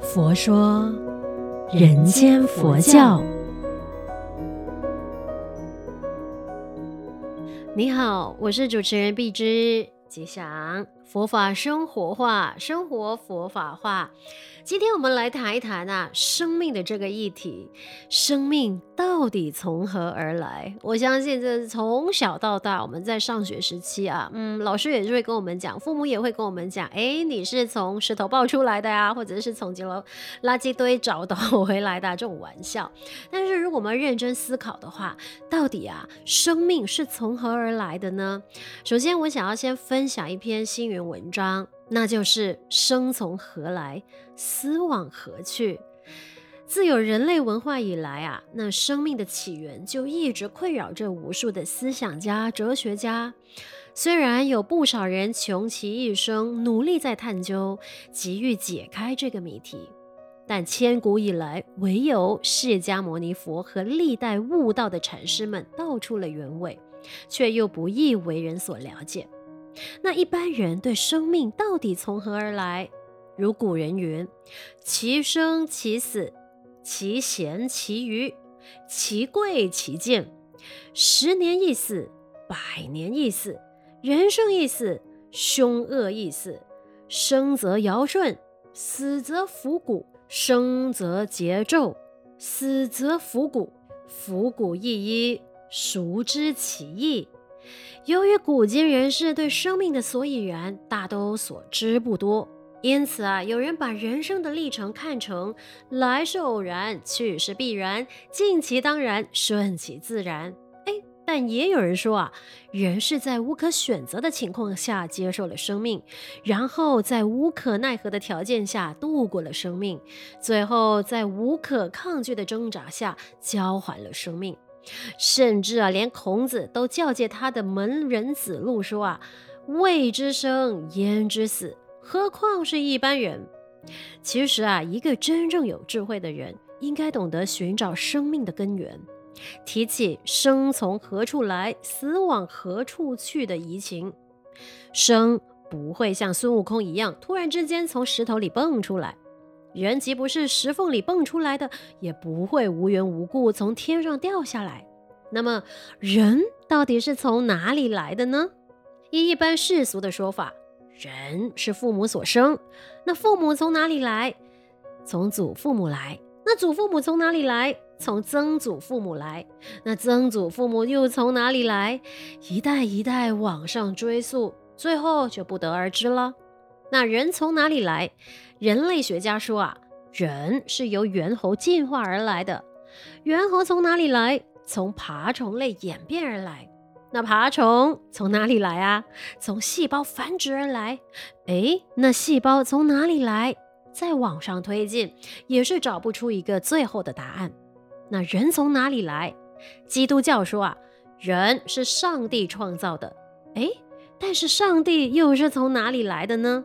佛说人间佛教。你好，我是主持人碧芝，吉祥。佛法生活化，生活佛法化。今天我们来谈一谈啊，生命的这个议题。生命到底从何而来？我相信这从小到大，我们在上学时期啊，嗯，老师也是会跟我们讲，父母也会跟我们讲，哎，你是从石头爆出来的呀，或者是从几楼垃圾堆找到回来的这种玩笑。但是如果我们认真思考的话，到底啊，生命是从何而来的呢？首先，我想要先分享一篇新语篇文章。那就是生从何来，死往何去？自有人类文化以来啊，那生命的起源就一直困扰着无数的思想家、哲学家。虽然有不少人穷其一生努力在探究，急于解开这个谜题，但千古以来，唯有释迦牟尼佛和历代悟道的禅师们道出了原委，却又不易为人所了解。那一般人对生命到底从何而来？如古人云：“其生其死，其贤其愚，其贵其贱。十年一死，百年一死。人生一死，凶恶一死。生则尧舜，死则伏骨。生则桀纣，死则伏骨。伏骨一一，孰知其意？”由于古今人士对生命的所以然大都所知不多，因此啊，有人把人生的历程看成来是偶然，去是必然，尽其当然，顺其自然。哎，但也有人说啊，人是在无可选择的情况下接受了生命，然后在无可奈何的条件下度过了生命，最后在无可抗拒的挣扎下交还了生命。甚至啊，连孔子都教诫他的门人子路说啊：“未知生，焉知死？何况是一般人？”其实啊，一个真正有智慧的人，应该懂得寻找生命的根源，提起生从何处来，死往何处去的疑情。生不会像孙悟空一样，突然之间从石头里蹦出来。人既不是石缝里蹦出来的，也不会无缘无故从天上掉下来。那么，人到底是从哪里来的呢？依一般世俗的说法，人是父母所生。那父母从哪里来？从祖父母来。那祖父母从哪里来？从曾祖父母来。那曾祖父母又从哪里来？一代一代往上追溯，最后就不得而知了。那人从哪里来？人类学家说啊，人是由猿猴进化而来的。猿猴从哪里来？从爬虫类演变而来。那爬虫从哪里来啊？从细胞繁殖而来。诶，那细胞从哪里来？再往上推进，也是找不出一个最后的答案。那人从哪里来？基督教说啊，人是上帝创造的。诶，但是上帝又是从哪里来的呢？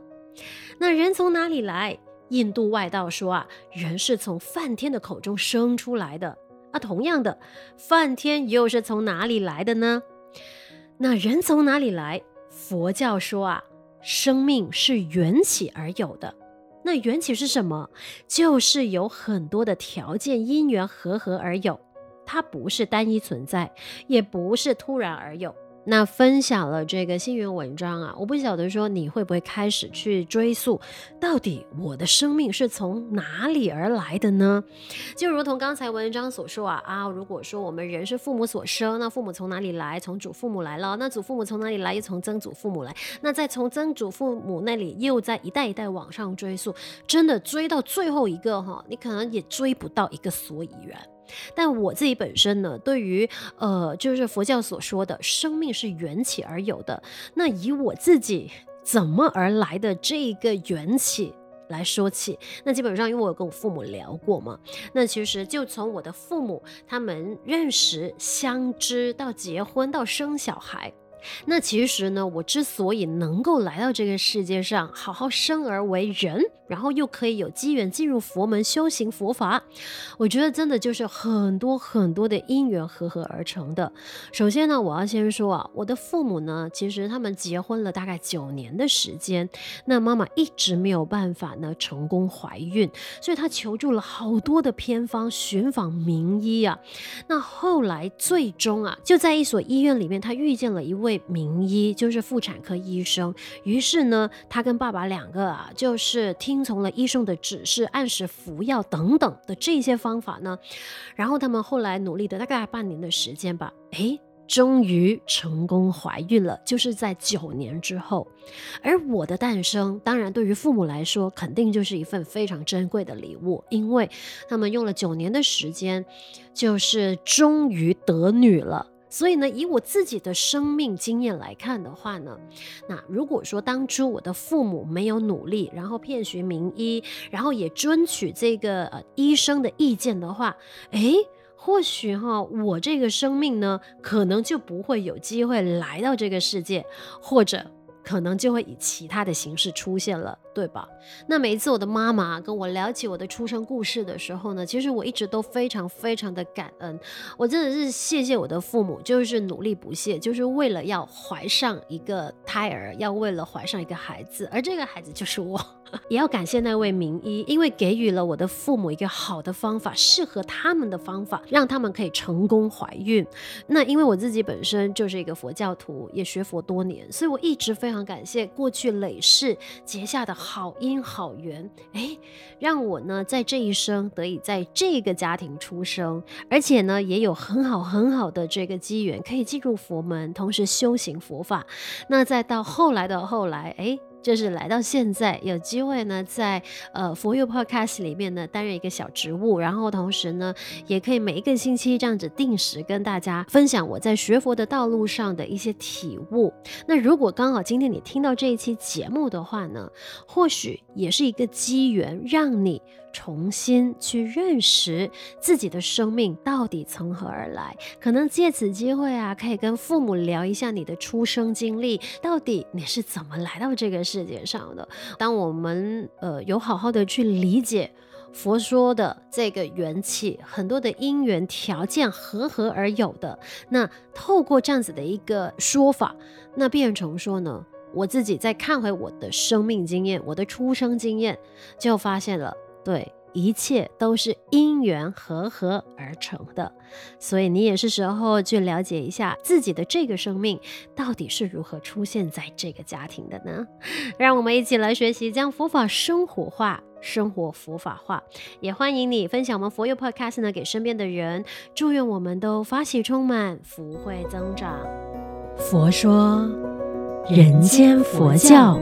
那人从哪里来？印度外道说啊，人是从梵天的口中生出来的啊。同样的，梵天又是从哪里来的呢？那人从哪里来？佛教说啊，生命是缘起而有的。那缘起是什么？就是有很多的条件因缘和合而有，它不是单一存在，也不是突然而有。那分享了这个星云文章啊，我不晓得说你会不会开始去追溯，到底我的生命是从哪里而来的呢？就如同刚才文章所说啊啊，如果说我们人是父母所生，那父母从哪里来？从祖父母来了，那祖父母从哪里来？又从曾祖父母来，那再从曾祖父母那里又在一代一代往上追溯，真的追到最后一个哈，你可能也追不到一个所以然。但我自己本身呢，对于呃，就是佛教所说的生命是缘起而有的，那以我自己怎么而来的这一个缘起来说起，那基本上因为我有跟我父母聊过嘛，那其实就从我的父母他们认识、相知到结婚到生小孩，那其实呢，我之所以能够来到这个世界上，好好生而为人，然后又可以有机缘进入佛门修行佛法，我觉得真的就是很多很多的因缘合合而成的。首先呢，我要先说啊，我的父母呢，其实他们结婚了大概九年的时间，那妈妈一直没有办法呢成功怀孕，所以她求助了好多的偏方，寻访名医啊。那后来最终啊，就在一所医院里面，她遇见了一位。名医就是妇产科医生，于是呢，他跟爸爸两个啊，就是听从了医生的指示，按时服药等等的这些方法呢，然后他们后来努力的大概半年的时间吧，诶，终于成功怀孕了，就是在九年之后。而我的诞生，当然对于父母来说，肯定就是一份非常珍贵的礼物，因为他们用了九年的时间，就是终于得女了。所以呢，以我自己的生命经验来看的话呢，那如果说当初我的父母没有努力，然后遍寻名医，然后也遵取这个呃医生的意见的话，诶，或许哈，我这个生命呢，可能就不会有机会来到这个世界，或者可能就会以其他的形式出现了。对吧？那每一次我的妈妈跟我聊起我的出生故事的时候呢，其实我一直都非常非常的感恩。我真的是谢谢我的父母，就是努力不懈，就是为了要怀上一个胎儿，要为了怀上一个孩子，而这个孩子就是我。也要感谢那位名医，因为给予了我的父母一个好的方法，适合他们的方法，让他们可以成功怀孕。那因为我自己本身就是一个佛教徒，也学佛多年，所以我一直非常感谢过去累世结下的。好因好缘，哎，让我呢在这一生得以在这个家庭出生，而且呢也有很好很好的这个机缘，可以进入佛门，同时修行佛法。那再到后来的后来，哎。就是来到现在有机会呢，在呃佛佑 Podcast 里面呢担任一个小职务，然后同时呢也可以每一个星期这样子定时跟大家分享我在学佛的道路上的一些体悟。那如果刚好今天你听到这一期节目的话呢，或许也是一个机缘，让你。重新去认识自己的生命到底从何而来，可能借此机会啊，可以跟父母聊一下你的出生经历，到底你是怎么来到这个世界上的。当我们呃有好好的去理解佛说的这个缘起，很多的因缘条件合合而有的，那透过这样子的一个说法，那变成说呢，我自己再看回我的生命经验，我的出生经验，就发现了。对，一切都是因缘合合而成的，所以你也是时候去了解一下自己的这个生命到底是如何出现在这个家庭的呢？让我们一起来学习，将佛法生活化，生活佛法化。也欢迎你分享我们佛佑 Podcast 呢给身边的人，祝愿我们都发喜充满，福慧增长。佛说，人间佛教。